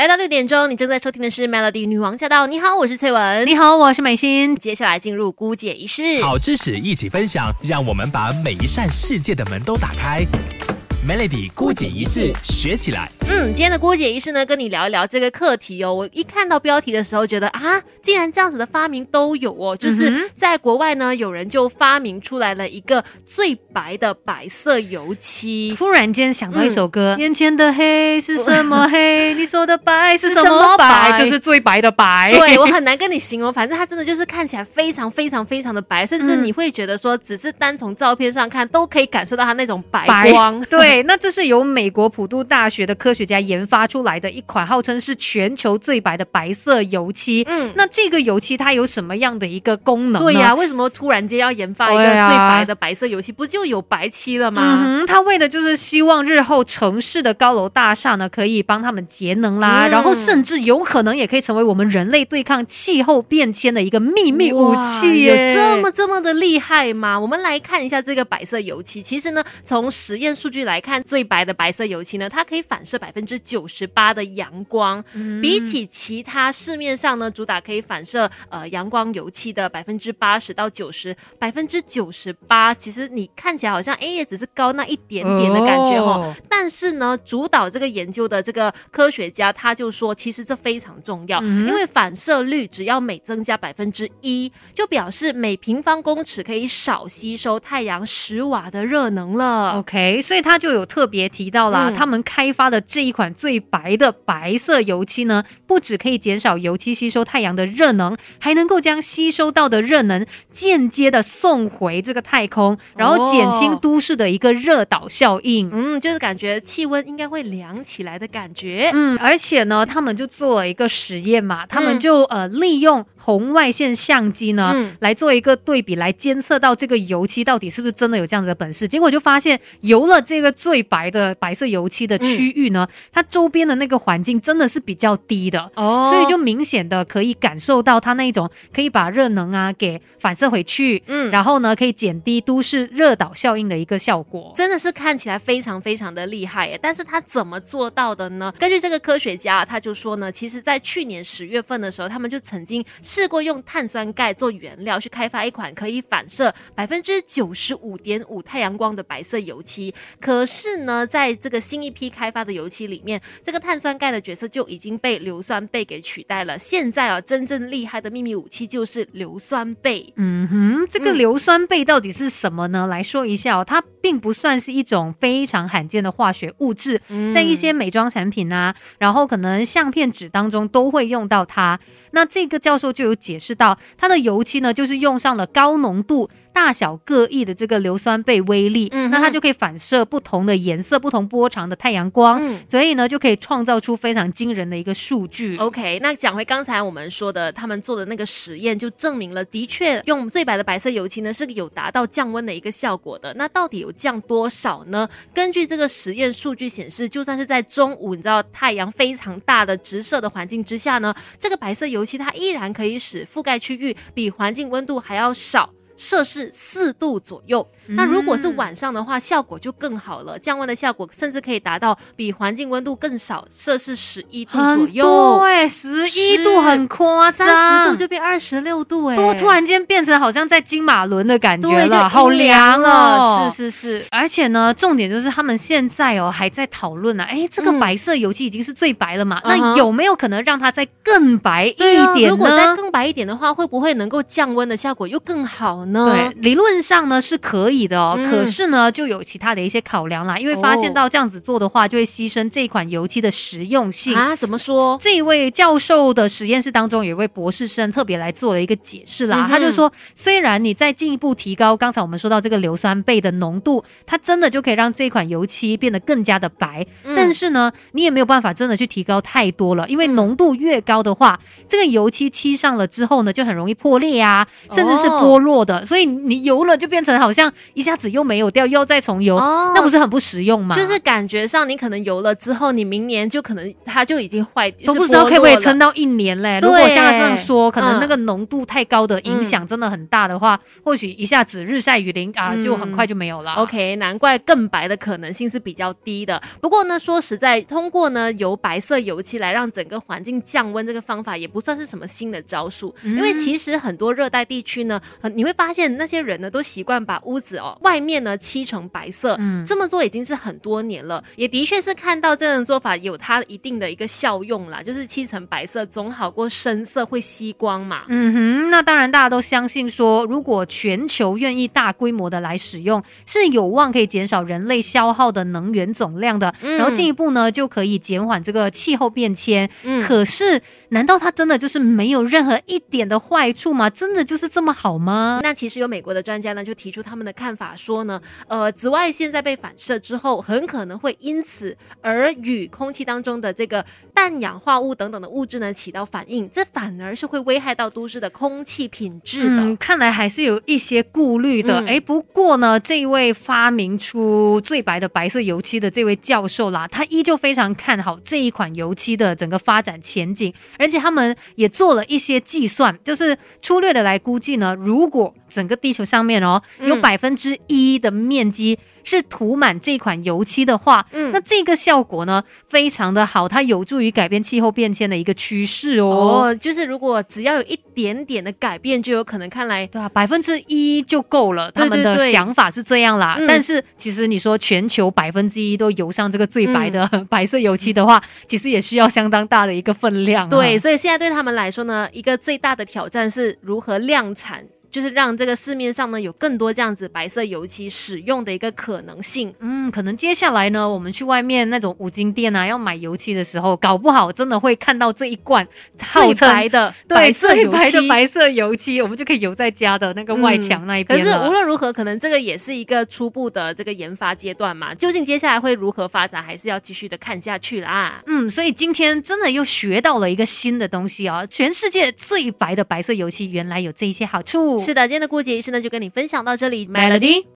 来到六点钟，你正在收听的是 Melody 女王驾到。你好，我是翠文。你好，我是美心。接下来进入姑姐仪式，好知识一起分享，让我们把每一扇世界的门都打开。Melody 姑姐仪式学起来。嗯，今天的郭姐仪式呢，跟你聊一聊这个课题哦。我一看到标题的时候，觉得啊，竟然这样子的发明都有哦。就是在国外呢，有人就发明出来了一个最白的白色油漆。突然间想到一首歌，眼前的黑是什么黑？你说的白是什么白？就是最白的白。对我很 难跟你形容，反正它真的就是看起来非常非常非常的白，甚至你会觉得说，只是单从照片上看，都可以感受到它那种白光。对，那这是由美国普渡大学的科学家研发出来的一款号称是全球最白的白色油漆。嗯，那这个油漆它有什么样的一个功能？对呀，为什么突然间要研发一个最白的白色油漆？不就有白漆了吗？嗯，它为的就是希望日后城市的高楼大厦呢，可以帮他们节能啦，然后甚至有可能也可以成为我们人类对抗气候变迁的一个秘密武器。有这么这么的厉害吗？我们来看一下这个白色油漆。其实呢，从实验数据来看，最白的白色油漆呢，它可以反射百分之九十八的阳光，比起其他市面上呢主打可以反射呃阳光油漆的百分之八十到九十，百分之九十八，其实你看起来好像哎也只是高那一点点的感觉哦。但是呢，主导这个研究的这个科学家他就说，其实这非常重要，因为反射率只要每增加百分之一，就表示每平方公尺可以少吸收太阳十瓦的热能了。OK，所以他就有特别提到了，他们开发的这一款最白的白色油漆呢，不止可以减少油漆吸收太阳的热能，还能够将吸收到的热能间接的送回这个太空，然后减轻都市的一个热岛效应。嗯，就是感觉气温应该会凉起来的感觉。嗯，而且呢，他们就做了一个实验嘛，他们就呃利用红外线相机呢来做一个对比，来监测到这个油漆到底是不是真的有这样子的本事。结果就发现，油了这个最白的白色油漆的区域呢，它周边的那个环境真的是比较低的哦，所以就明显的可以感受到它那一种可以把热能啊给反射回去，嗯，然后呢可以减低都市热岛效应的一个效果，真的是看起来非常非常的厉害耶。但是它怎么做到的呢？根据这个科学家，他就说呢，其实在去年十月份的时候，他们就曾经试过用碳酸钙做原料去开发一款可以反射百分之九十五点五太阳光的白色油漆，可是呢，在这个新一批开发的油漆里面，这个碳酸钙的角色就已经被硫酸钡给取代了。现在啊，真正厉害的秘密武器就是硫酸钡。嗯哼，这个硫酸钡到底是什么呢？来说一下哦，它并不算是一种非常罕见的化学物质，在一些美妆产品啊，然后可能相片纸当中都会用到它。那这个教授就有解释到，它的油漆呢，就是用上了高浓度。大小各异的这个硫酸钡微粒，嗯那它就可以反射不同的颜色、不同波长的太阳光，嗯所以呢就可以创造出非常惊人的一个数据。OK，那讲回刚才我们说的，他们做的那个实验就证明了，的确用最白的白色油漆呢是有达到降温的一个效果的。那到底有降多少呢？根据这个实验数据显示，就算是在中午，你知道太阳非常大的直射的环境之下呢，这个白色油漆它依然可以使覆盖区域比环境温度还要少。摄氏四度左右，那如果是晚上的话，效果就更好了，降温的效果甚至可以达到比环境温度更少，摄氏十一度左右。对，十一度很夸张，三十度就变二十六度，哎，突然间变成好像在金马伦的感觉了，好凉了。是是是，而且呢，重点就是他们现在哦还在讨论呢，哎，这个白色油漆已经是最白了嘛，那有没有可能让它再更白一点？如果再更白一点的话，会不会能够降温的效果又更好？对，理论上呢是可以的哦，可是呢就有其他的一些考量啦，因为发现到这样子做的话，就会牺牲这款油漆的实用性啊。怎么说？这一位教授的实验室当中有一位博士生特别来做了一个解释啦，他就说，虽然你再进一步提高刚才我们说到这个硫酸钡的浓度，它真的就可以让这款油漆变得更加的白，但是呢，你也没有办法真的去提高太多了，因为浓度越高的话，这个油漆漆上了之后呢，就很容易破裂啊，甚至是剥落的。的，所以你油了就变成好像一下子又没有掉，又要再重油，那不是很不实用吗？就是感觉上你可能油了之后，你明年就可能它就已经坏，都不知道可不可以撑到一年嘞。如果像他这样说，可能那个浓度太高的影响真的很大的话，或许一下子日晒雨淋啊，就很快就没有了。OK，难怪更白的可能性是比较低的。不过呢，说实在，通过呢由白色油漆来让整个环境降温，这个方法也不算是什么新的招数，因为其实很多热带地区呢，很你会发现那些人呢都习惯把屋子哦外面呢漆成白色，嗯，这么做已经是很多年了，也的确是看到这种做法有它一定的一个效用啦，就是漆成白色总好过深色会吸光嘛。嗯哼，那当然大家都相信说，如果全球愿意大规模的来使用，是有望可以减少人类消耗的能源总量的，然后进一步呢就可以减缓这个气候变迁。嗯，可是难道它真的就是没有任何一点的坏处吗？真的就是这么好吗？那其实有美国的专家呢就提出他们的看法，说呢，呃，紫外线在被反射之后，很可能会因此而与空气当中的这个氮氧化物等等的物质呢起到反应，这反而是会危害到都市的空气品质的。看来还是有一些顾虑的。哎，不过呢，这位发明出最白的白色油漆的这位教授啦，他依旧非常看好这一款油漆的整个发展前景，而且他们也做了一些计算，就是粗略的来估计呢，如果整个地球上面哦有百分之一的面积。是涂满这款油漆的话，嗯，那这个效果呢非常的好，它有助于改变气候变迁的一个趋势哦。哦，就是如果只要有一点点的改变，就有可能看来对啊，百分之一就够了。他们的想法是这样啦，但是其实你说全球百分之一都油上这个最白的 白色油漆的话，其实也需要相当大的一个分量。对，所以现在对他们来说呢，一个最大的挑战是如何量产。就是让这个市面上呢有更多这样子白色油漆使用的一个可能性。嗯，可能接下来呢，我们去外面那种五金店啊，要买油漆的时候，搞不好真的会看到这一罐最白的白色油漆，白色油漆，我们就可以油在家的那个外墙那一边。可是无论如何，可能这个也是一个初步的这个研发阶段嘛。究竟接下来会如何发展，还是要继续的看下去啦。嗯，所以今天真的又学到了一个新的东西哦，全世界最白的白色油漆原来有这一些好处。是的，今天的过节仪式呢，就跟你分享到这里，Melody。